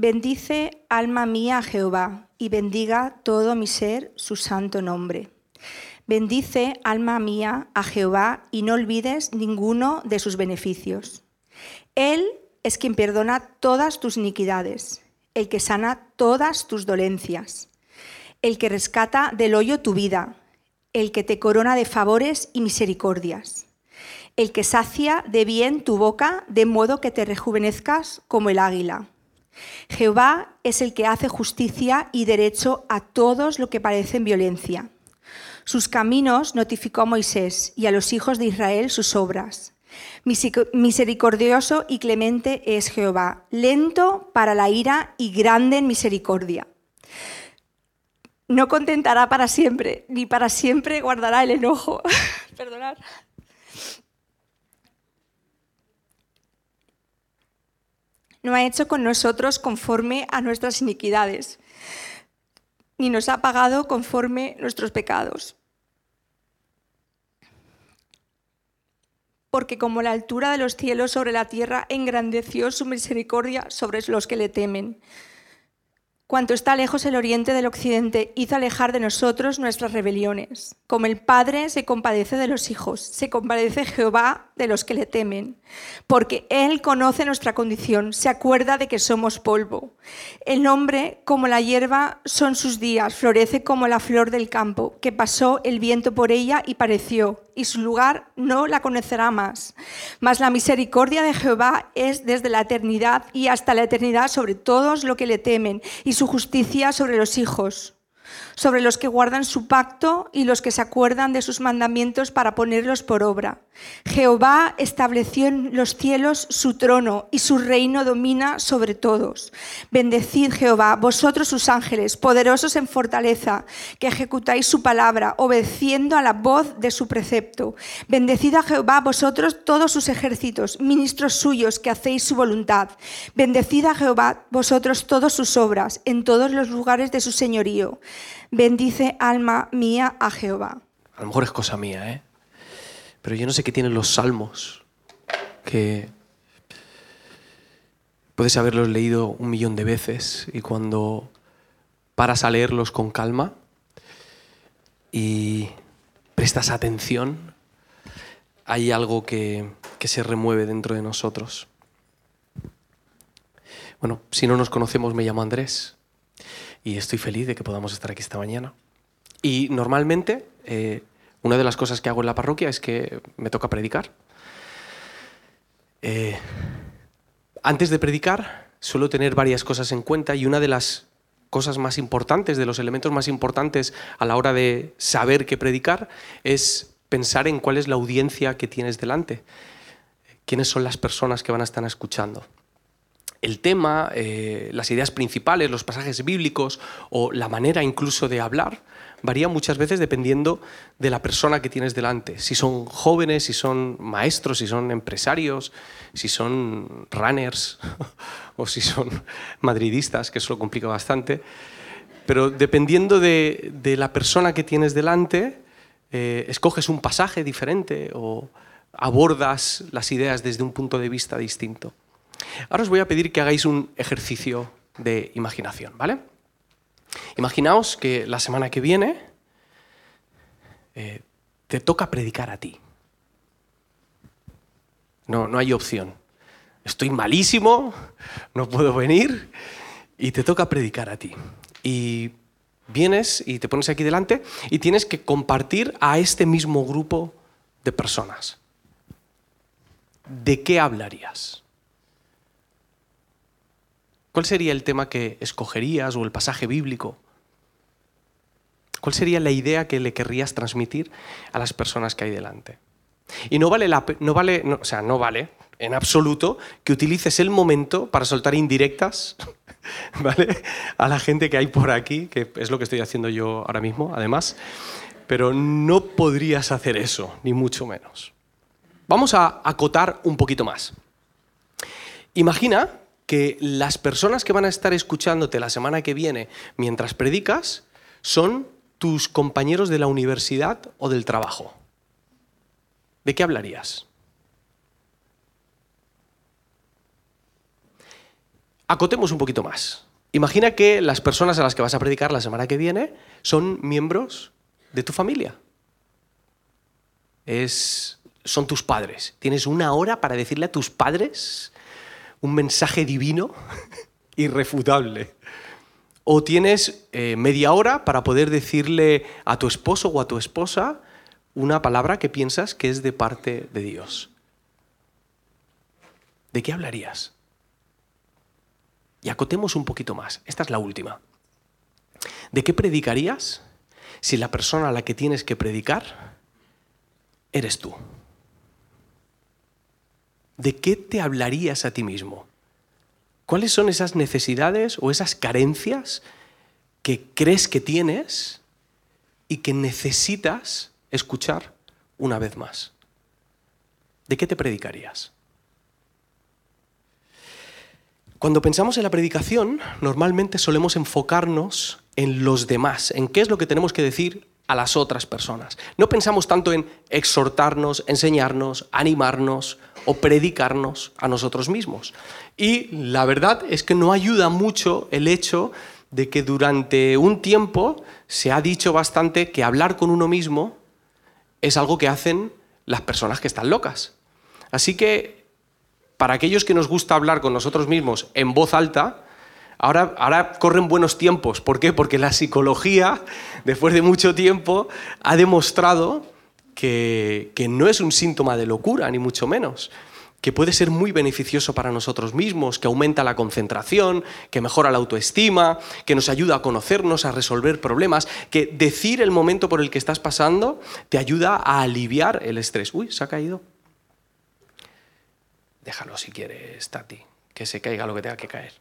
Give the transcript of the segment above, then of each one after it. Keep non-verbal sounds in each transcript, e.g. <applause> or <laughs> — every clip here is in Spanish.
Bendice, alma mía, a Jehová, y bendiga todo mi ser su santo nombre. Bendice, alma mía, a Jehová, y no olvides ninguno de sus beneficios. Él es quien perdona todas tus iniquidades, el que sana todas tus dolencias, el que rescata del hoyo tu vida, el que te corona de favores y misericordias, el que sacia de bien tu boca, de modo que te rejuvenezcas como el águila Jehová es el que hace justicia y derecho a todos los que parecen violencia. Sus caminos notificó a Moisés y a los hijos de Israel sus obras. Misericordioso y clemente es Jehová, lento para la ira y grande en misericordia. No contentará para siempre, ni para siempre guardará el enojo. <laughs> Perdonad. No ha hecho con nosotros conforme a nuestras iniquidades, ni nos ha pagado conforme nuestros pecados. Porque como la altura de los cielos sobre la tierra, engrandeció su misericordia sobre los que le temen. Cuanto está lejos el oriente del occidente, hizo alejar de nosotros nuestras rebeliones. Como el Padre se compadece de los hijos, se compadece Jehová de los que le temen, porque Él conoce nuestra condición, se acuerda de que somos polvo. El hombre, como la hierba, son sus días, florece como la flor del campo, que pasó el viento por ella y pareció, y su lugar no la conocerá más. Mas la misericordia de Jehová es desde la eternidad y hasta la eternidad sobre todos los que le temen, y su justicia sobre los hijos sobre los que guardan su pacto y los que se acuerdan de sus mandamientos para ponerlos por obra. Jehová estableció en los cielos su trono y su reino domina sobre todos. Bendecid Jehová, vosotros sus ángeles, poderosos en fortaleza, que ejecutáis su palabra, obedeciendo a la voz de su precepto. Bendecid a Jehová, vosotros todos sus ejércitos, ministros suyos, que hacéis su voluntad. Bendecid a Jehová, vosotros todas sus obras, en todos los lugares de su señorío. Bendice alma mía a Jehová. A lo mejor es cosa mía, ¿eh? Pero yo no sé qué tienen los salmos, que puedes haberlos leído un millón de veces y cuando paras a leerlos con calma y prestas atención, hay algo que, que se remueve dentro de nosotros. Bueno, si no nos conocemos, me llamo Andrés y estoy feliz de que podamos estar aquí esta mañana. Y normalmente, eh, una de las cosas que hago en la parroquia es que me toca predicar. Eh, antes de predicar, suelo tener varias cosas en cuenta y una de las cosas más importantes, de los elementos más importantes a la hora de saber qué predicar, es pensar en cuál es la audiencia que tienes delante, quiénes son las personas que van a estar escuchando el tema, eh, las ideas principales, los pasajes bíblicos o la manera incluso de hablar varía muchas veces dependiendo de la persona que tienes delante. Si son jóvenes, si son maestros, si son empresarios, si son runners <laughs> o si son madridistas, que eso lo complica bastante. Pero dependiendo de, la persona que tienes delante, eh, escoges un pasaje diferente o abordas las ideas desde un punto de vista distinto. Ahora os voy a pedir que hagáis un ejercicio de imaginación, ¿vale? Imaginaos que la semana que viene eh, te toca predicar a ti. No, no hay opción. Estoy malísimo, no puedo venir y te toca predicar a ti. Y vienes y te pones aquí delante y tienes que compartir a este mismo grupo de personas. ¿De qué hablarías? ¿Cuál sería el tema que escogerías o el pasaje bíblico? ¿Cuál sería la idea que le querrías transmitir a las personas que hay delante? Y no vale, la, no vale o sea, no vale en absoluto que utilices el momento para soltar indirectas <laughs> ¿vale? a la gente que hay por aquí, que es lo que estoy haciendo yo ahora mismo, además. Pero no podrías hacer eso, ni mucho menos. Vamos a acotar un poquito más. Imagina que las personas que van a estar escuchándote la semana que viene mientras predicas son tus compañeros de la universidad o del trabajo. ¿De qué hablarías? Acotemos un poquito más. Imagina que las personas a las que vas a predicar la semana que viene son miembros de tu familia. Es, son tus padres. Tienes una hora para decirle a tus padres un mensaje divino <laughs> irrefutable. O tienes eh, media hora para poder decirle a tu esposo o a tu esposa una palabra que piensas que es de parte de Dios. ¿De qué hablarías? Y acotemos un poquito más. Esta es la última. ¿De qué predicarías si la persona a la que tienes que predicar eres tú? ¿De qué te hablarías a ti mismo? ¿Cuáles son esas necesidades o esas carencias que crees que tienes y que necesitas escuchar una vez más? ¿De qué te predicarías? Cuando pensamos en la predicación, normalmente solemos enfocarnos en los demás, en qué es lo que tenemos que decir a las otras personas. No pensamos tanto en exhortarnos, enseñarnos, animarnos o predicarnos a nosotros mismos. Y la verdad es que no ayuda mucho el hecho de que durante un tiempo se ha dicho bastante que hablar con uno mismo es algo que hacen las personas que están locas. Así que para aquellos que nos gusta hablar con nosotros mismos en voz alta, ahora, ahora corren buenos tiempos. ¿Por qué? Porque la psicología, <laughs> después de mucho tiempo, ha demostrado que, no es un síntoma de locura, ni mucho menos que puede ser muy beneficioso para nosotros mismos, que aumenta la concentración, que mejora la autoestima, que nos ayuda a conocernos, a resolver problemas, que decir el momento por el que estás pasando te ayuda a aliviar el estrés. Uy, se ha caído. Déjalo si quieres, Tati, que se caiga lo que tenga que caer.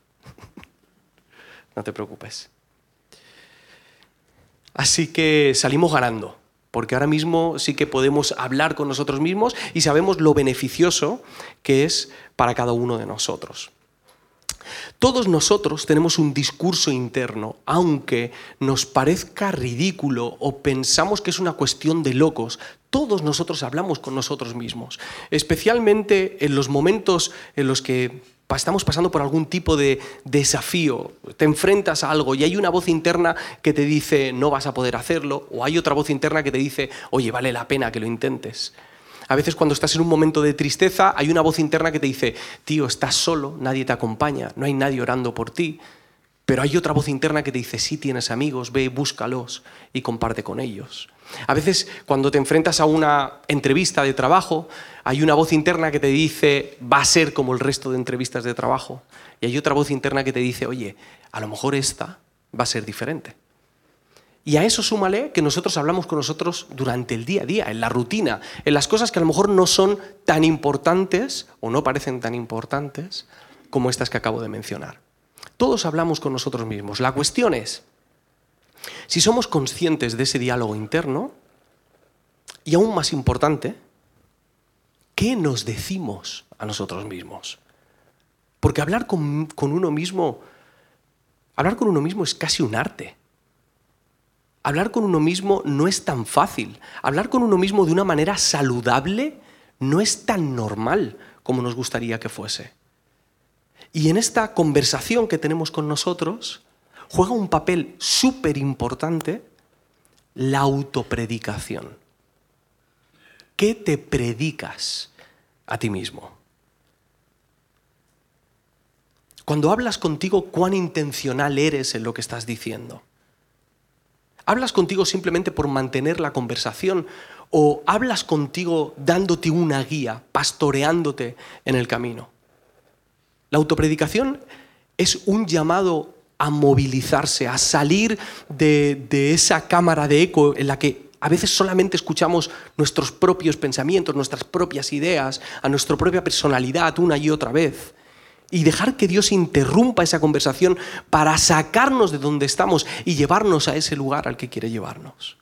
<laughs> no te preocupes. Así que salimos ganando, porque ahora mismo sí que podemos hablar con nosotros mismos y sabemos lo beneficioso que es para cada uno de nosotros. Todos nosotros tenemos un discurso interno, aunque nos parezca ridículo o pensamos que es una cuestión de locos, todos nosotros hablamos con nosotros mismos, especialmente en los momentos en los que estamos pasando por algún tipo de desafío, te enfrentas a algo y hay una voz interna que te dice no vas a poder hacerlo, o hay otra voz interna que te dice, oye, vale la pena que lo intentes. A veces cuando estás en un momento de tristeza hay una voz interna que te dice, tío, estás solo, nadie te acompaña, no hay nadie orando por ti. Pero hay otra voz interna que te dice, sí tienes amigos, ve, búscalos y comparte con ellos. A veces cuando te enfrentas a una entrevista de trabajo, hay una voz interna que te dice, va a ser como el resto de entrevistas de trabajo. Y hay otra voz interna que te dice, oye, a lo mejor esta va a ser diferente. Y a eso súmale que nosotros hablamos con nosotros durante el día a día, en la rutina, en las cosas que a lo mejor no son tan importantes o no parecen tan importantes como estas que acabo de mencionar. Todos hablamos con nosotros mismos. La cuestión es, si somos conscientes de ese diálogo interno, y aún más importante, ¿qué nos decimos a nosotros mismos? Porque hablar con, con uno mismo, hablar con uno mismo es casi un arte. Hablar con uno mismo no es tan fácil. Hablar con uno mismo de una manera saludable no es tan normal como nos gustaría que fuese. Y en esta conversación que tenemos con nosotros juega un papel súper importante la autopredicación. ¿Qué te predicas a ti mismo? Cuando hablas contigo, ¿cuán intencional eres en lo que estás diciendo? ¿Hablas contigo simplemente por mantener la conversación o hablas contigo dándote una guía, pastoreándote en el camino? La autopredicación es un llamado a movilizarse, a salir de, de, esa cámara de eco en la que a veces solamente escuchamos nuestros propios pensamientos, nuestras propias ideas, a nuestra propia personalidad una y otra vez y dejar que Dios interrumpa esa conversación para sacarnos de donde estamos y llevarnos a ese lugar al que quiere llevarnos.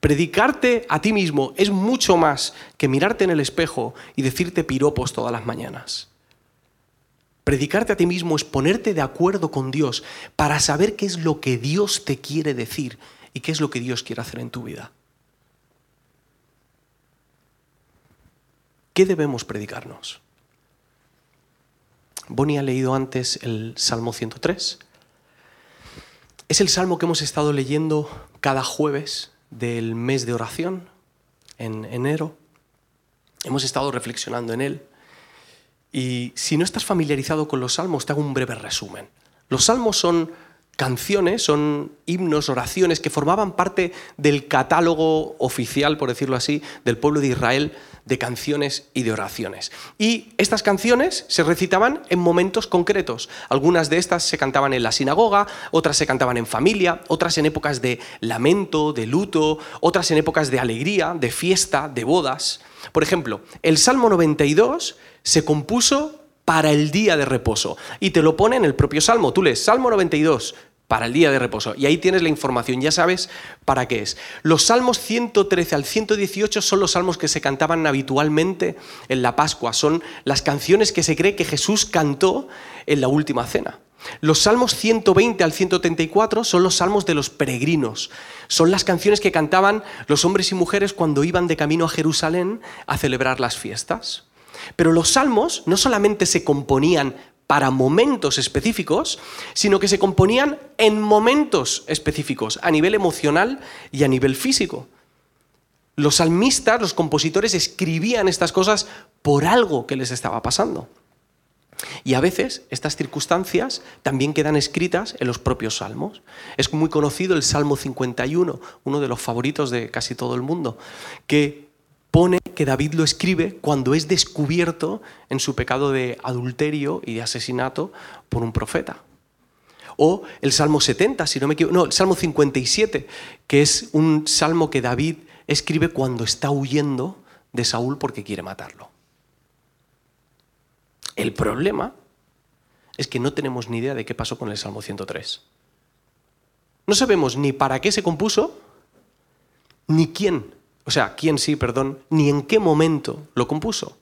Predicarte a ti mismo es mucho más que mirarte en el espejo y decirte piropos todas las mañanas. Predicarte a ti mismo es ponerte de acuerdo con Dios para saber qué es lo que Dios te quiere decir y qué es lo que Dios quiere hacer en tu vida. ¿Qué debemos predicarnos? Bonnie ha leído antes el Salmo 103. Es el salmo que hemos estado leyendo cada jueves del mes de oración en enero. Hemos estado reflexionando en él. Y si no estás familiarizado con los salmos, te hago un breve resumen. Los salmos son canciones, son himnos, oraciones que formaban parte del catálogo oficial, por decirlo así, del pueblo de Israel de canciones y de oraciones. Y estas canciones se recitaban en momentos concretos. Algunas de estas se cantaban en la sinagoga, otras se cantaban en familia, otras en épocas de lamento, de luto, otras en épocas de alegría, de fiesta, de bodas. Por ejemplo, el Salmo 92 se compuso para el día de reposo. Y te lo pone en el propio Salmo. Tú lees Salmo 92, para el día de reposo. Y ahí tienes la información, ya sabes para qué es. Los salmos 113 al 118 son los salmos que se cantaban habitualmente en la Pascua, son las canciones que se cree que Jesús cantó en la última cena. Los salmos 120 al 134 son los salmos de los peregrinos. Son las canciones que cantaban los hombres y mujeres cuando iban de camino a Jerusalén a celebrar las fiestas. Pero los salmos no solamente se componían para momentos específicos, sino que se componían en momentos específicos, a nivel emocional y a nivel físico. Los salmistas, los compositores, escribían estas cosas por algo que les estaba pasando. Y a veces estas circunstancias también quedan escritas en los propios salmos. Es muy conocido el Salmo 51, uno de los favoritos de casi todo el mundo, que pone que David lo escribe cuando es descubierto en su pecado de adulterio y de asesinato por un profeta. O el Salmo 70, si no me equivoco, no, el Salmo 57, que es un salmo que David escribe cuando está huyendo de Saúl porque quiere matarlo. El problema es que no tenemos ni idea de qué pasó con el Salmo 103. No sabemos ni para qué se compuso, ni quién o sea, quién sí, perdón, ni en qué momento lo compuso.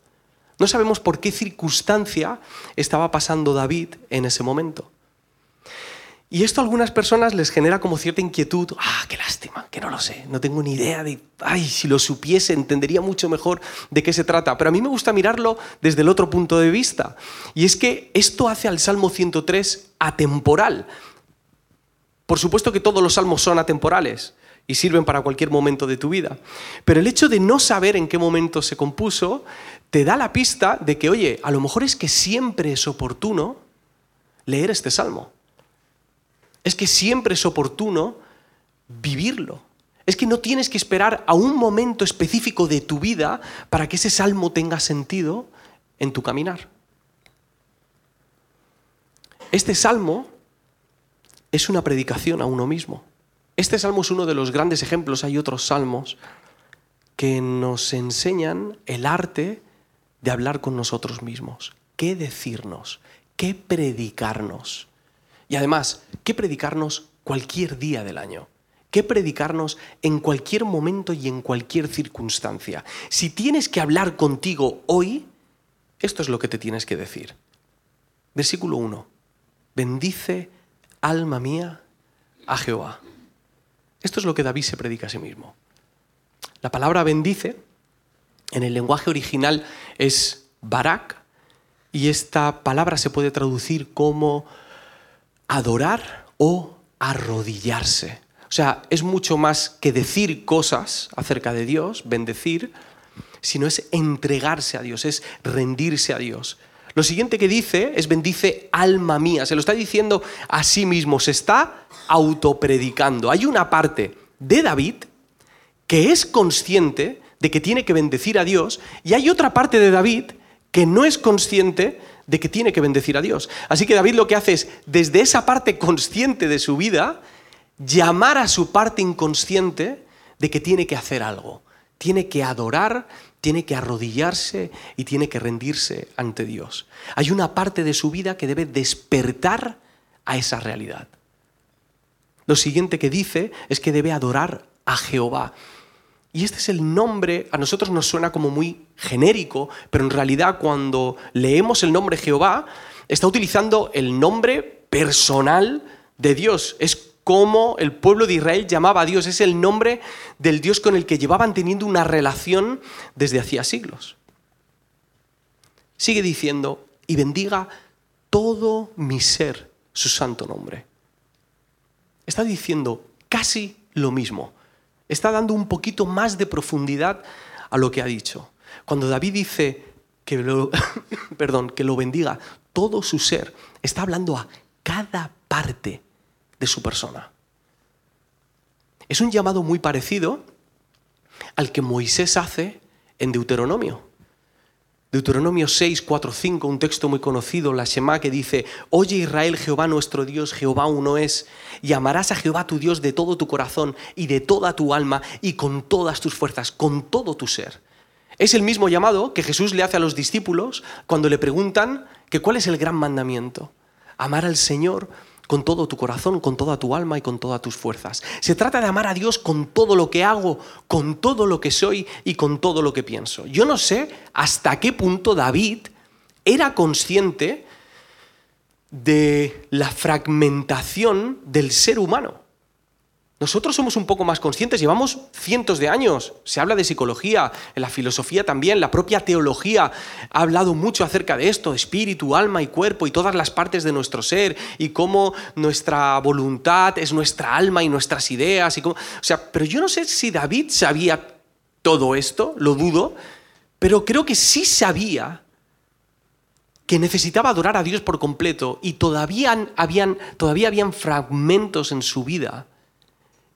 No sabemos por qué circunstancia estaba pasando David en ese momento. Y esto a algunas personas les genera como cierta inquietud. Ah, qué lástima, que no lo sé, no tengo ni idea de, ay, si lo supiese entendería mucho mejor de qué se trata. Pero a mí me gusta mirarlo desde el otro punto de vista. Y es que esto hace al Salmo 103 atemporal. Por supuesto que todos los salmos son atemporales y sirven para cualquier momento de tu vida. Pero el hecho de no saber en qué momento se compuso te da la pista de que, oye, a lo mejor es que siempre es oportuno leer este salmo. Es que siempre es oportuno vivirlo. Es que no tienes que esperar a un momento específico de tu vida para que ese salmo tenga sentido en tu caminar. Este salmo es una predicación a uno mismo. Este salmo es uno de los grandes ejemplos, hay otros salmos que nos enseñan el arte de hablar con nosotros mismos, qué decirnos, qué predicarnos. Y además, qué predicarnos cualquier día del año, qué predicarnos en cualquier momento y en cualquier circunstancia. Si tienes que hablar contigo hoy, esto es lo que te tienes que decir. Versículo 1. Bendice, alma mía, a Jehová. Esto es lo que David se predica a sí mismo. La palabra bendice en el lenguaje original es barak y esta palabra se puede traducir como adorar o arrodillarse. O sea, es mucho más que decir cosas acerca de Dios, bendecir, sino es entregarse a Dios, es rendirse a Dios. Lo siguiente que dice es bendice alma mía, se lo está diciendo a sí mismo, se está autopredicando. Hay una parte de David que es consciente de que tiene que bendecir a Dios y hay otra parte de David que no es consciente de que tiene que bendecir a Dios. Así que David lo que hace es, desde esa parte consciente de su vida, llamar a su parte inconsciente de que tiene que hacer algo. Tiene que adorar, tiene que arrodillarse y tiene que rendirse ante Dios. Hay una parte de su vida que debe despertar a esa realidad. Lo siguiente que dice es que debe adorar a Jehová. Y este es el nombre, a nosotros nos suena como muy genérico, pero en realidad cuando leemos el nombre Jehová, está utilizando el nombre personal de Dios. Es como el pueblo de Israel llamaba a Dios. Es el nombre del Dios con el que llevaban teniendo una relación desde hacía siglos. Sigue diciendo, y bendiga todo mi ser su santo nombre. Está diciendo casi lo mismo. Está dando un poquito más de profundidad a lo que ha dicho. Cuando David dice que lo, <laughs> perdón, que lo bendiga todo su ser, está hablando a cada parte de su persona. Es un llamado muy parecido al que Moisés hace en Deuteronomio. Deuteronomio 6, 4, 5, un texto muy conocido, la Shema, que dice, Oye Israel, Jehová nuestro Dios, Jehová uno es, y amarás a Jehová tu Dios de todo tu corazón y de toda tu alma y con todas tus fuerzas, con todo tu ser. Es el mismo llamado que Jesús le hace a los discípulos cuando le preguntan que cuál es el gran mandamiento. Amar al Señor con todo tu corazón, con toda tu alma y con todas tus fuerzas. Se trata de amar a Dios con todo lo que hago, con todo lo que soy y con todo lo que pienso. Yo no sé hasta qué punto David era consciente de la fragmentación del ser humano. Nosotros somos un poco más conscientes, llevamos cientos de años, se habla de psicología, en la filosofía también, la propia teología ha hablado mucho acerca de esto, espíritu, alma y cuerpo y todas las partes de nuestro ser y cómo nuestra voluntad es nuestra alma y nuestras ideas. Y o sea, pero yo no sé si David sabía todo esto, lo dudo, pero creo que sí sabía que necesitaba adorar a Dios por completo y todavía habían, todavía habían fragmentos en su vida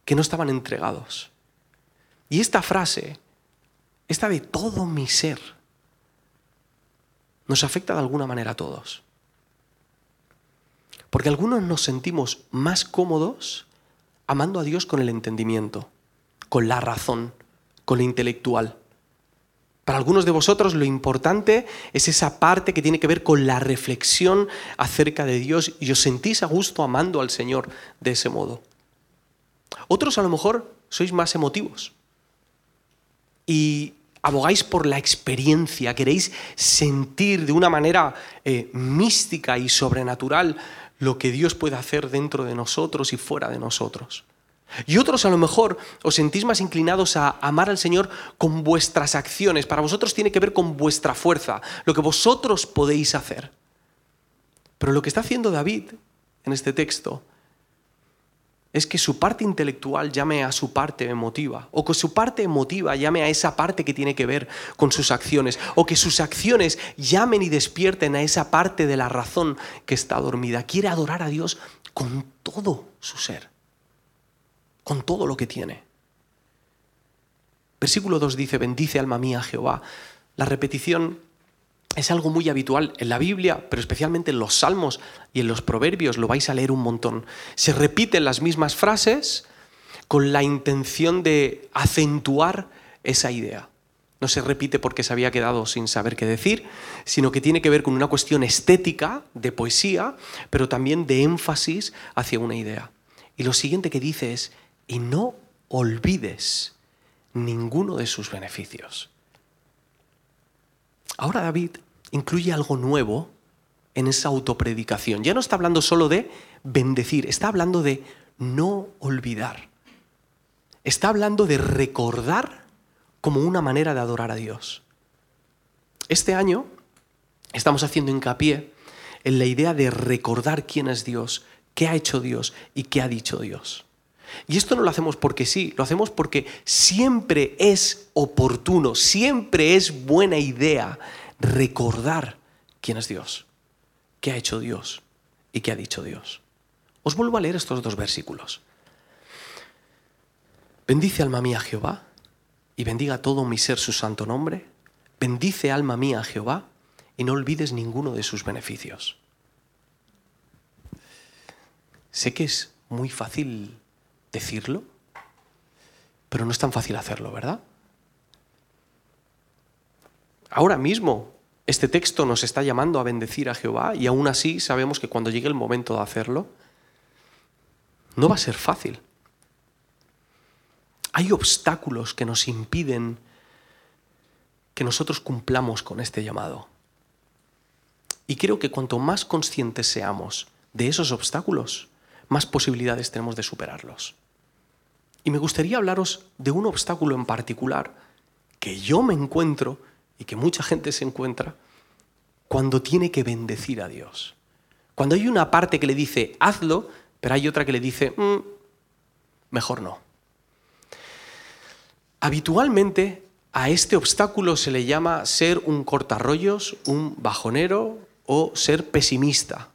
que no estaban entregados. Y esta frase, esta de todo mi ser, nos afecta de alguna manera a todos. Porque algunos nos sentimos más cómodos amando a Dios con el entendimiento, con la razón, con lo intelectual. Para algunos de vosotros lo importante es esa parte que tiene que ver con la reflexión acerca de Dios y os sentís a gusto amando al Señor de ese modo. Otros a lo mejor sois más emotivos y abogáis por la experiencia, queréis sentir de una manera eh, mística y sobrenatural lo que Dios puede hacer dentro de nosotros y fuera de nosotros. Y otros a lo mejor os sentís más inclinados a amar al Señor con vuestras acciones. Para vosotros tiene que ver con vuestra fuerza, lo que vosotros podéis hacer. Pero lo que está haciendo David en este texto es que su parte intelectual llame a su parte emotiva, o que su parte emotiva llame a esa parte que tiene que ver con sus acciones, o que sus acciones llamen y despierten a esa parte de la razón que está dormida. Quiere adorar a Dios con todo su ser, con todo lo que tiene. Versículo 2 dice, bendice alma mía Jehová. La repetición es algo muy habitual en la Biblia, pero especialmente en los salmos y en los proverbios, lo vais a leer un montón. Se repiten las mismas frases con la intención de acentuar esa idea. No se repite porque se había quedado sin saber qué decir, sino que tiene que ver con una cuestión estética, de poesía, pero también de énfasis hacia una idea. Y lo siguiente que dice es, y no olvides ninguno de sus beneficios. Ahora David incluye algo nuevo en esa autopredicación. Ya no está hablando solo de bendecir, está hablando de no olvidar. Está hablando de recordar como una manera de adorar a Dios. Este año estamos haciendo hincapié en la idea de recordar quién es Dios, qué ha hecho Dios y qué ha dicho Dios. Y esto no lo hacemos porque sí, lo hacemos porque siempre es oportuno, siempre es buena idea recordar quién es Dios, qué ha hecho Dios y qué ha dicho Dios. Os vuelvo a leer estos dos versículos. Bendice alma mía Jehová y bendiga todo mi ser su santo nombre. Bendice alma mía Jehová y no olvides ninguno de sus beneficios. Sé que es muy fácil decirlo, pero no es tan fácil hacerlo, ¿verdad? Ahora mismo este texto nos está llamando a bendecir a Jehová y aún así sabemos que cuando llegue el momento de hacerlo, no va a ser fácil. Hay obstáculos que nos impiden que nosotros cumplamos con este llamado. Y creo que cuanto más conscientes seamos de esos obstáculos, más posibilidades tenemos de superarlos. Y me gustaría hablaros de un obstáculo en particular que yo me encuentro y que mucha gente se encuentra cuando tiene que bendecir a Dios. Cuando hay una parte que le dice, hazlo, pero hay otra que le dice, "Mm, mejor no. Habitualmente a este obstáculo se le llama ser un cortarrollos, un bajonero o ser pesimista.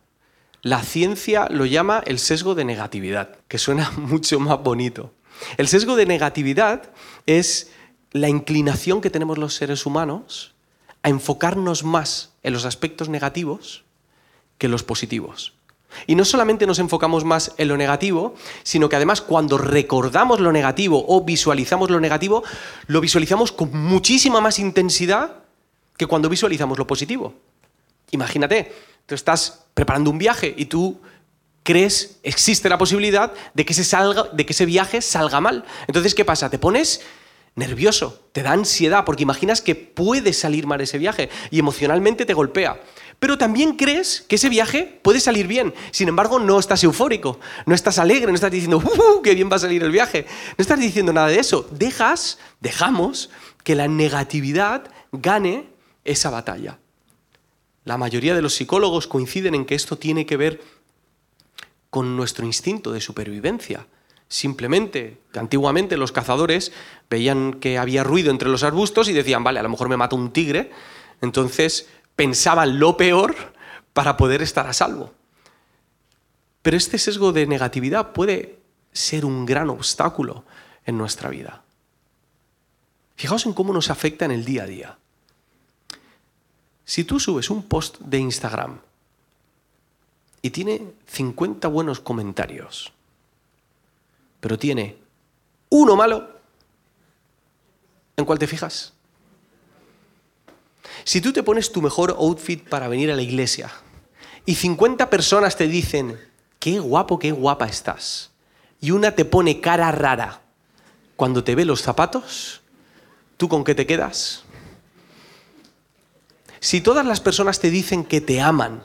La ciencia lo llama el sesgo de negatividad, que suena <laughs> mucho más bonito. El sesgo de negatividad es la inclinación que tenemos los seres humanos a enfocarnos más en los aspectos negativos que en los positivos. Y no solamente nos enfocamos más en lo negativo, sino que además cuando recordamos lo negativo o visualizamos lo negativo, lo visualizamos con muchísima más intensidad que cuando visualizamos lo positivo. Imagínate, tú estás preparando un viaje y tú crees, existe la posibilidad de que, ese salga, de que ese viaje salga mal. Entonces, ¿qué pasa? Te pones nervioso, te da ansiedad, porque imaginas que puede salir mal ese viaje y emocionalmente te golpea. Pero también crees que ese viaje puede salir bien. Sin embargo, no estás eufórico, no estás alegre, no estás diciendo, ¡Uh, qué bien va a salir el viaje! No estás diciendo nada de eso. Dejas, dejamos que la negatividad gane esa batalla. La mayoría de los psicólogos coinciden en que esto tiene que ver con nuestro instinto de supervivencia. Simplemente, antiguamente los cazadores veían que había ruido entre los arbustos y decían, vale, a lo mejor me mata un tigre, entonces pensaban lo peor para poder estar a salvo. Pero este sesgo de negatividad puede ser un gran obstáculo en nuestra vida. Fijaos en cómo nos afecta en el día a día. Si tú subes un post de Instagram y tiene 50 buenos comentarios, pero tiene uno malo, ¿en cuál te fijas? Si tú te pones tu mejor outfit para venir a la iglesia y 50 personas te dicen, qué guapo, qué guapa estás, y una te pone cara rara cuando te ve los zapatos, ¿tú con qué te quedas? Si todas las personas te dicen que te aman,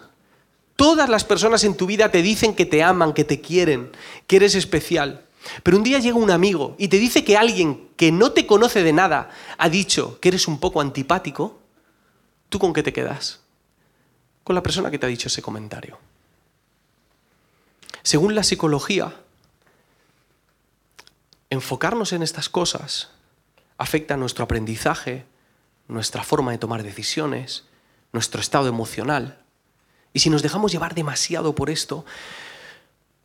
todas las personas en tu vida te dicen que te aman, que te quieren, que eres especial, pero un día llega un amigo y te dice que alguien que no te conoce de nada ha dicho que eres un poco antipático, ¿tú con qué te quedas? Con la persona que te ha dicho ese comentario. Según la psicología, enfocarnos en estas cosas afecta a nuestro aprendizaje, nuestra forma de tomar decisiones, nuestro estado emocional. Y si nos dejamos llevar demasiado por esto,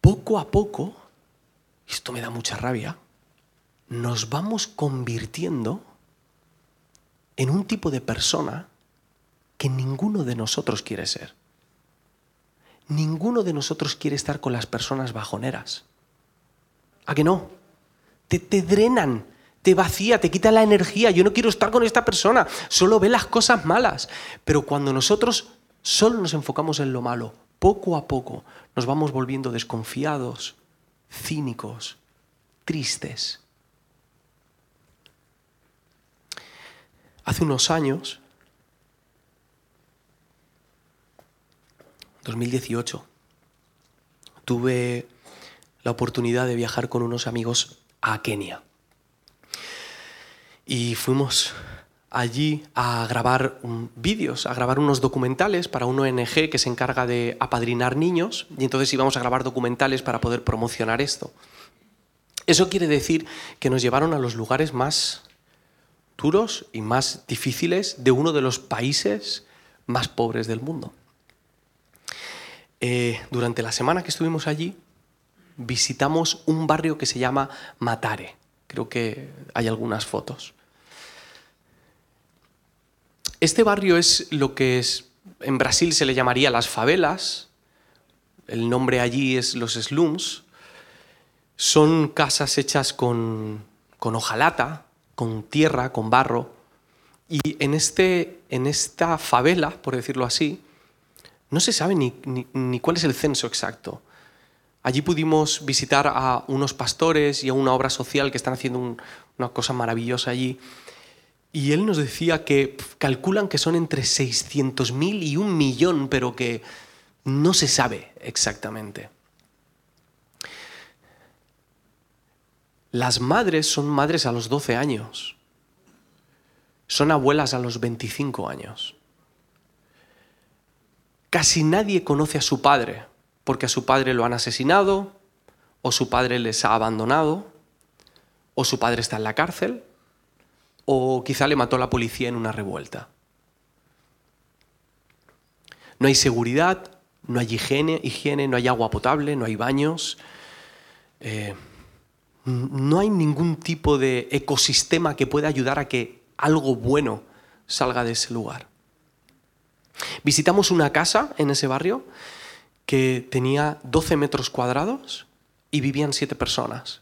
poco a poco, esto me da mucha rabia, nos vamos convirtiendo en un tipo de persona que ninguno de nosotros quiere ser. Ninguno de nosotros quiere estar con las personas bajoneras. ¿A que no? Te, te drenan, te vacía, te quita la energía. Yo no quiero estar con esta persona, solo ve las cosas malas. Pero cuando nosotros solo nos enfocamos en lo malo, poco a poco nos vamos volviendo desconfiados, cínicos, tristes. Hace unos años 2018, tuve la oportunidad de viajar con unos amigos a Kenia. Y fuimos allí a grabar vídeos, a grabar unos documentales para una ONG que se encarga de apadrinar niños y entonces íbamos a grabar documentales para poder promocionar esto. Eso quiere decir que nos llevaron a los lugares más duros y más difíciles de uno de los países más pobres del mundo. Eh, durante la semana que estuvimos allí, visitamos un barrio que se llama Matare. Creo que hay algunas fotos. Este barrio es lo que es, en Brasil se le llamaría las favelas. El nombre allí es los slums. Son casas hechas con, con hojalata, con tierra, con barro. Y en, este, en esta favela, por decirlo así, no se sabe ni, cuál es el censo exacto. Allí pudimos visitar a unos pastores y a una obra social que están haciendo una cosa maravillosa allí. Y él nos decía que calculan que son entre 600.000 y un millón, pero que no se sabe exactamente. Las madres son madres a los 12 años. Son abuelas a los 25 años. Casi nadie conoce a su padre, porque a su padre lo han asesinado, o su padre les ha abandonado, o su padre está en la cárcel, o quizá le mató la policía en una revuelta. No hay seguridad, no hay higiene, no hay agua potable, no hay baños. Eh, no hay ningún tipo de ecosistema que pueda ayudar a que algo bueno salga de ese lugar. Visitamos una casa en ese barrio que tenía 12 metros cuadrados y vivían siete personas.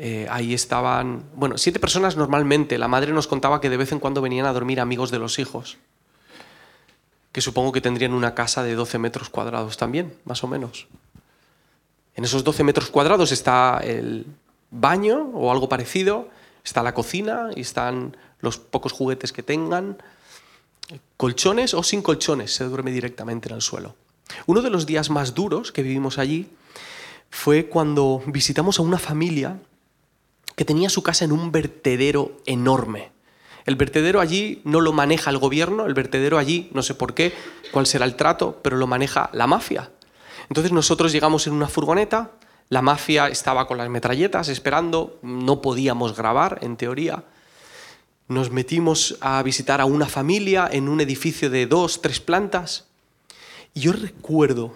Eh, ahí estaban, bueno, siete personas normalmente. La madre nos contaba que de vez en cuando venían a dormir amigos de los hijos, que supongo que tendrían una casa de 12 metros cuadrados también, más o menos. En esos 12 metros cuadrados está el baño o algo parecido, está la cocina y están los pocos juguetes que tengan, colchones o sin colchones, se duerme directamente en el suelo. Uno de los días más duros que vivimos allí fue cuando visitamos a una familia que tenía su casa en un vertedero enorme. El vertedero allí no lo maneja el gobierno, el vertedero allí, no sé por qué, cuál será el trato, pero lo maneja la mafia. Entonces nosotros llegamos en una furgoneta, la mafia estaba con las metralletas esperando, no podíamos grabar en teoría. Nos metimos a visitar a una familia en un edificio de dos, tres plantas. Y yo recuerdo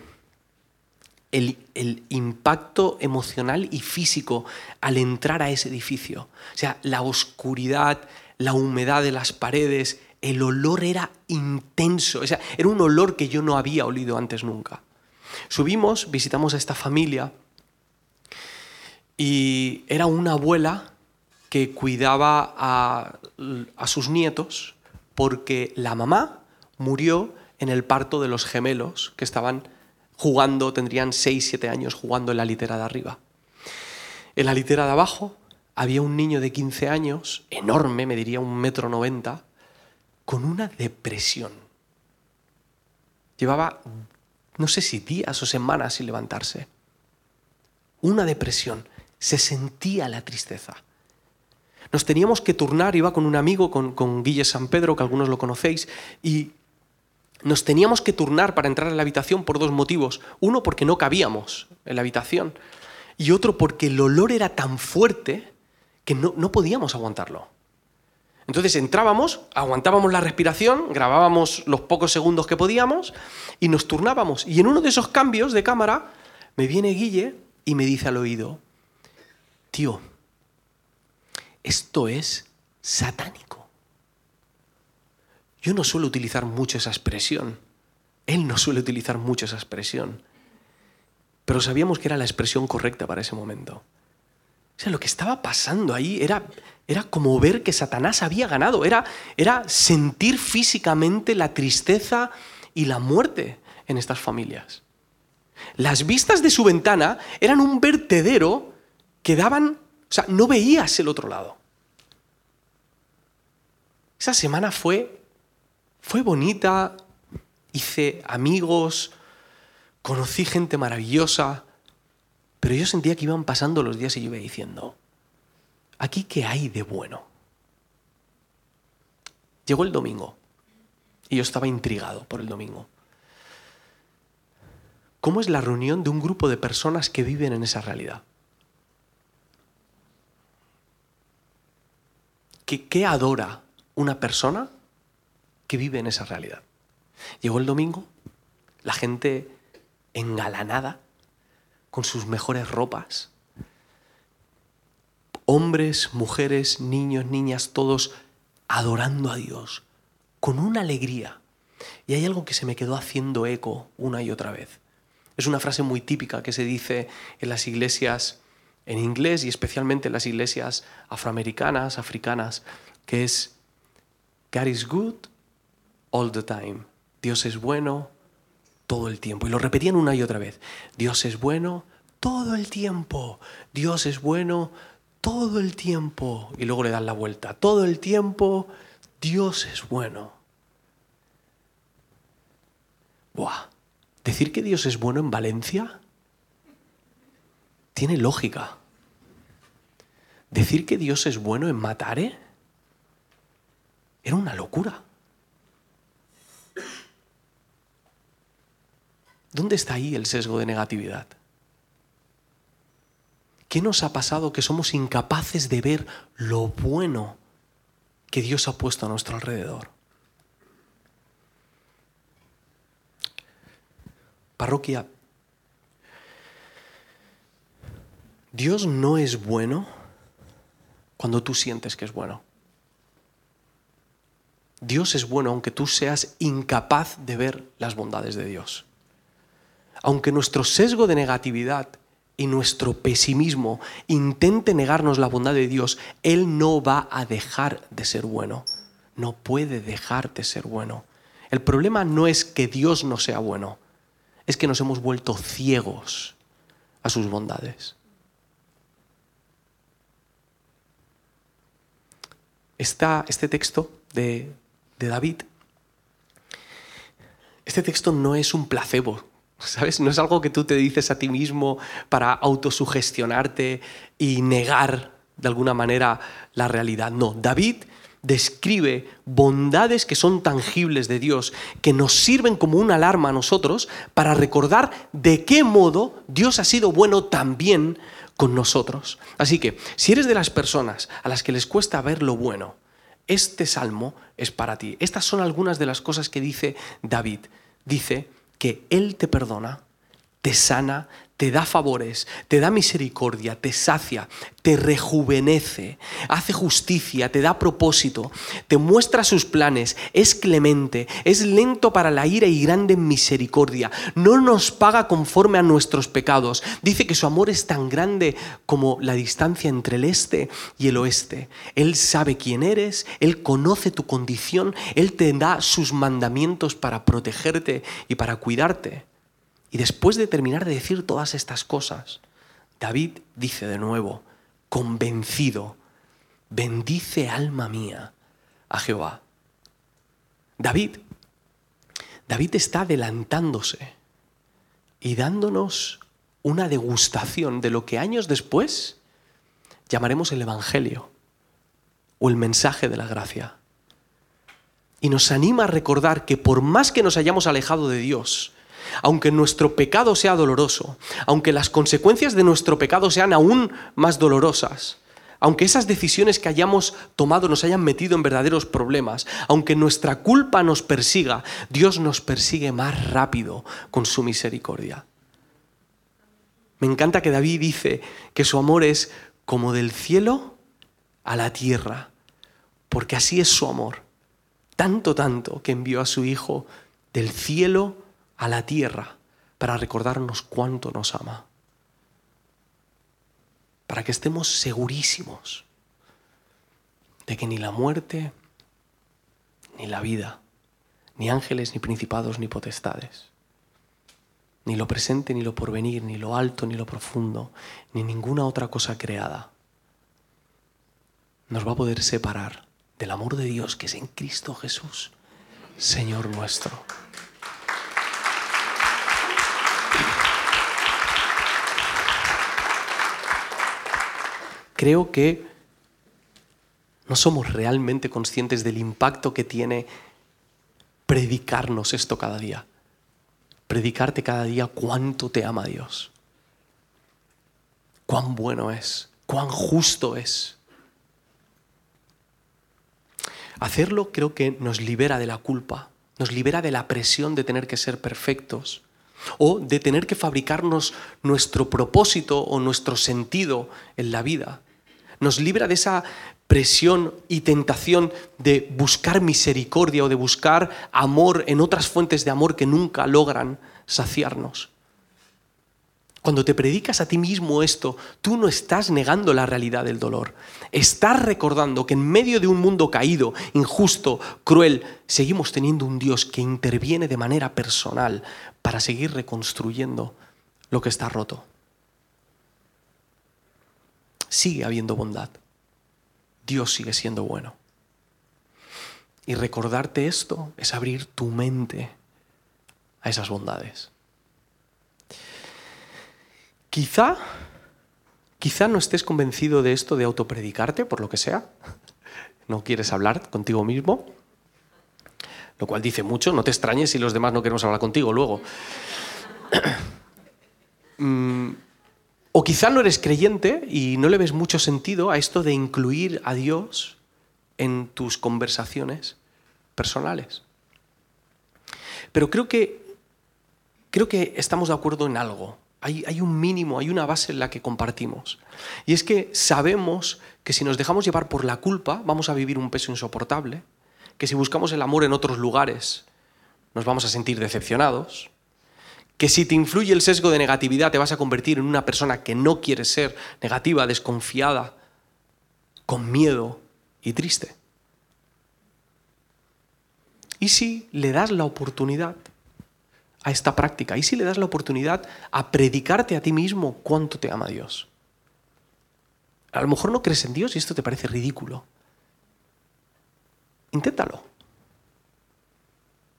el, impacto emocional y físico al entrar a ese edificio. O sea, la oscuridad, la humedad de las paredes, el olor era intenso. O sea, era un olor que yo no había olido antes nunca. Subimos, visitamos a esta familia y era una abuela que cuidaba a sus nietos porque la mamá murió en el parto de los gemelos que estaban jugando, tendrían 6, 7 años jugando en la litera de arriba. En la litera de abajo había un niño de 15 años, enorme, me diría un metro noventa, con una depresión. Llevaba no sé si días o semanas sin levantarse. Una depresión. Se sentía la tristeza. Nos teníamos que turnar, iba con un amigo, con, con Guille San Pedro, que algunos lo conocéis, y nos teníamos que turnar para entrar en la habitación por dos motivos. Uno, porque no cabíamos en la habitación, y otro, porque el olor era tan fuerte que no, no podíamos aguantarlo. Entonces entrábamos, aguantábamos la respiración, grabábamos los pocos segundos que podíamos y nos turnábamos. Y en uno de esos cambios de cámara me viene Guille y me dice al oído, tío, esto es satánico. Yo no suelo utilizar mucho esa expresión. Él no suele utilizar mucho esa expresión. Pero sabíamos que era la expresión correcta para ese momento. O sea, lo que estaba pasando ahí era, era como ver que Satanás había ganado, era, era sentir físicamente la tristeza y la muerte en estas familias. Las vistas de su ventana eran un vertedero que daban, o sea, no veías el otro lado. Esa semana fue, fue bonita, hice amigos, conocí gente maravillosa, pero yo sentía que iban pasando los días y yo iba diciendo, ¿aquí qué hay de bueno? Llegó el domingo y yo estaba intrigado por el domingo. ¿Cómo es la reunión de un grupo de personas que viven en esa realidad? ¿Qué, qué adora una persona vive en esa realidad? Llegó el domingo, la gente engalanada, con sus mejores ropas. Hombres, mujeres, niños, niñas, todos adorando a Dios con una alegría. Y hay algo que se me quedó haciendo eco una y otra vez. Es una frase muy típica que se dice en las iglesias en inglés y especialmente en las iglesias afroamericanas, africanas, que es God is good all the time. Dios es bueno todo el tiempo. Y lo repetían una y otra vez. Dios es bueno todo el tiempo. Dios es bueno todo el tiempo. Y luego le dan la vuelta. Todo el tiempo Dios es bueno. Buah. Decir que Dios es bueno en Valencia tiene lógica. Decir que Dios es bueno en Matare era una locura. ¿Dónde está ahí el sesgo de negatividad? ¿Qué nos ha pasado que somos incapaces de ver lo bueno que Dios ha puesto a nuestro alrededor? Parroquia, Dios no es bueno cuando tú sientes que es bueno. Dios es bueno aunque tú seas incapaz de ver las bondades de Dios. Aunque nuestro sesgo de negatividad y nuestro pesimismo intente negarnos la bondad de Dios, Él no va a dejar de ser bueno. No puede dejar de ser bueno. El problema no es que Dios no sea bueno, es que nos hemos vuelto ciegos a sus bondades. Está este texto de, de David. Este texto no es un placebo, ¿Sabes? No es algo que tú te dices a ti mismo para autosugestionarte y negar de alguna manera la realidad. No, David describe bondades que son tangibles de Dios, que nos sirven como una alarma a nosotros para recordar de qué modo Dios ha sido bueno también con nosotros. Así que, si eres de las personas a las que les cuesta ver lo bueno, este salmo es para ti. Estas son algunas de las cosas que dice David. Dice, que Él te perdona, te sana, te da favores, te da misericordia, te sacia, te rejuvenece, hace justicia, te da propósito, te muestra sus planes, es clemente, es lento para la ira y grande en misericordia, no nos paga conforme a nuestros pecados. Dice que su amor es tan grande como la distancia entre el este y el oeste. Él sabe quién eres, Él conoce tu condición, Él te da sus mandamientos para protegerte y para cuidarte. Y después de terminar de decir todas estas cosas, David dice de nuevo, convencido, bendice alma mía a Jehová. David, David está adelantándose y dándonos una degustación de lo que años después llamaremos el Evangelio o el mensaje de la gracia. Y nos anima a recordar que por más que nos hayamos alejado de Dios, aunque nuestro pecado sea doloroso, aunque las consecuencias de nuestro pecado sean aún más dolorosas, aunque esas decisiones que hayamos tomado nos hayan metido en verdaderos problemas, aunque nuestra culpa nos persiga, Dios nos persigue más rápido con su misericordia. Me encanta que David dice que su amor es como del cielo a la tierra, porque así es su amor. Tanto, tanto que envió a su Hijo del cielo a la tierra para recordarnos cuánto nos ama. Para que estemos segurísimos de que ni la muerte, ni la vida, ni ángeles, ni principados, ni potestades, ni lo presente, ni lo porvenir, ni lo alto, ni lo profundo, ni ninguna otra cosa creada, nos va a poder separar del amor de Dios que es en Cristo Jesús, Señor nuestro. Creo que no somos realmente conscientes del impacto que tiene predicarnos esto cada día. Predicarte cada día cuánto te ama Dios. Cuán bueno es, cuán justo es. Hacerlo creo que nos libera de la culpa, nos libera de la presión de tener que ser perfectos o de tener que fabricarnos nuestro propósito o nuestro sentido en la vida nos libra de esa presión y tentación de buscar misericordia o de buscar amor en otras fuentes de amor que nunca logran saciarnos. Cuando te predicas a ti mismo esto, tú no estás negando la realidad del dolor. Estás recordando que en medio de un mundo caído, injusto, cruel, seguimos teniendo un Dios que interviene de manera personal para seguir reconstruyendo lo que está roto sigue habiendo bondad. Dios sigue siendo bueno. Y recordarte esto es abrir tu mente a esas bondades. Quizá, quizá no estés convencido de esto de autopredicarte, por lo que sea. No quieres hablar contigo mismo, lo cual dice mucho. No te extrañes si los demás no queremos hablar contigo luego. <clears throat> mm, o quizá no eres creyente y no le ves mucho sentido a esto de incluir a Dios en tus conversaciones personales. Pero creo que, creo que estamos de acuerdo en algo. Hay, hay, un mínimo, hay una base en la que compartimos. Y es que sabemos que si nos dejamos llevar por la culpa, vamos a vivir un peso insoportable, que si buscamos el amor en otros lugares, nos vamos a sentir decepcionados, que si te influye el sesgo de negatividad te vas a convertir en una persona que no quiere ser negativa, desconfiada, con miedo y triste. ¿Y si le das la oportunidad a esta práctica? ¿Y si le das la oportunidad a predicarte a ti mismo cuánto te ama Dios? A lo mejor no crees en Dios y esto te parece ridículo. Inténtalo.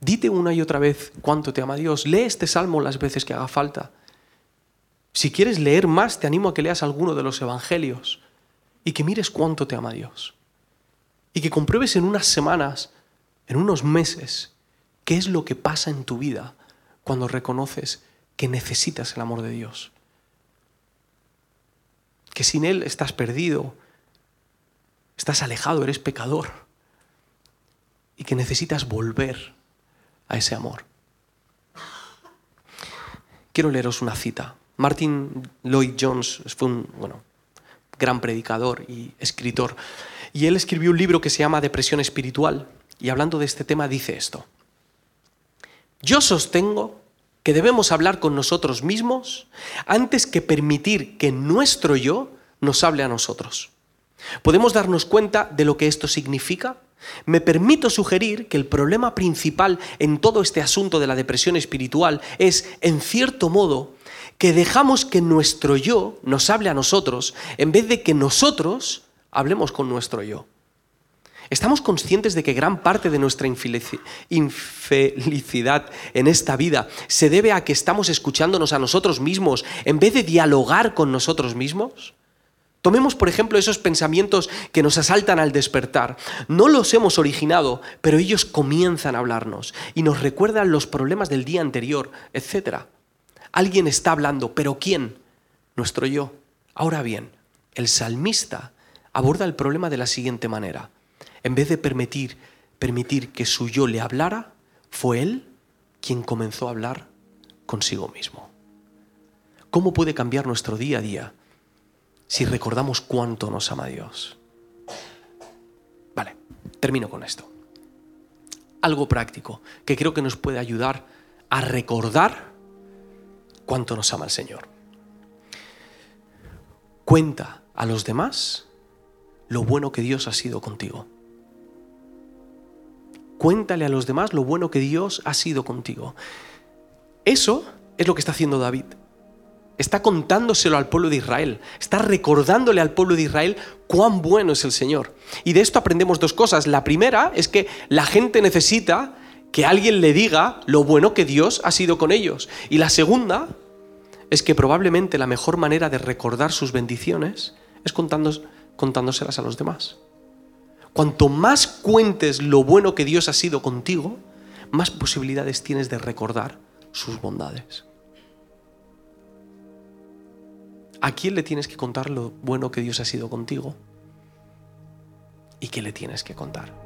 Dite una y otra vez cuánto te ama Dios. Lee este salmo las veces que haga falta. Si quieres leer más, te animo a que leas alguno de los evangelios y que mires cuánto te ama Dios. Y que compruebes en unas semanas en unos meses qué es lo que pasa en tu vida cuando reconoces que necesitas el amor de Dios. Que sin Él estás perdido, estás alejado, eres pecador y que necesitas volver a ese amor. Quiero leeros una cita. Martin Lloyd Jones fue un bueno, gran predicador y escritor. Y él escribió un libro que se llama Depresión Espiritual y hablando de este tema dice esto. Yo sostengo que debemos hablar con nosotros mismos antes que permitir que nuestro yo nos hable a nosotros. ¿Podemos darnos cuenta de lo que esto significa? Me permito sugerir que el problema principal en todo este asunto de la depresión espiritual es, en cierto modo, que dejamos que nuestro yo nos hable a nosotros en vez de que nosotros hablemos con nuestro yo. ¿Estamos conscientes de que gran parte de nuestra infelicidad en esta vida se debe a que estamos escuchándonos a nosotros mismos en vez de dialogar con nosotros mismos? Tomemos, por ejemplo, esos pensamientos que nos asaltan al despertar. No los hemos originado, pero ellos comienzan a hablarnos y nos recuerdan los problemas del día anterior, etc. Alguien está hablando, pero ¿quién? Nuestro yo. Ahora bien, el salmista aborda el problema de la siguiente manera. En vez de permitir, permitir que su yo le hablara, fue él quien comenzó a hablar consigo mismo. ¿Cómo puede cambiar nuestro día a día si recordamos cuánto nos ama Dios? Vale, termino con esto. Algo práctico que creo que nos puede ayudar a recordar cuánto nos ama el Señor. Cuenta a los demás lo bueno que Dios ha sido contigo. Cuéntale a los demás lo bueno que Dios ha sido contigo. Eso es lo que está haciendo David. Está contándoselo al pueblo de Israel. Está recordándole al pueblo de Israel cuán bueno es el Señor. Y de esto aprendemos dos cosas. La primera es que la gente necesita que alguien le diga lo bueno que Dios ha sido con ellos. Y la segunda es que probablemente la mejor manera de recordar sus bendiciones es contándoselas a los demás. Cuanto más cuentes lo bueno que Dios ha sido contigo, más posibilidades tienes de recordar sus bondades. ¿A quién le tienes que contar lo bueno que Dios ha sido contigo? ¿Y qué le tienes que contar?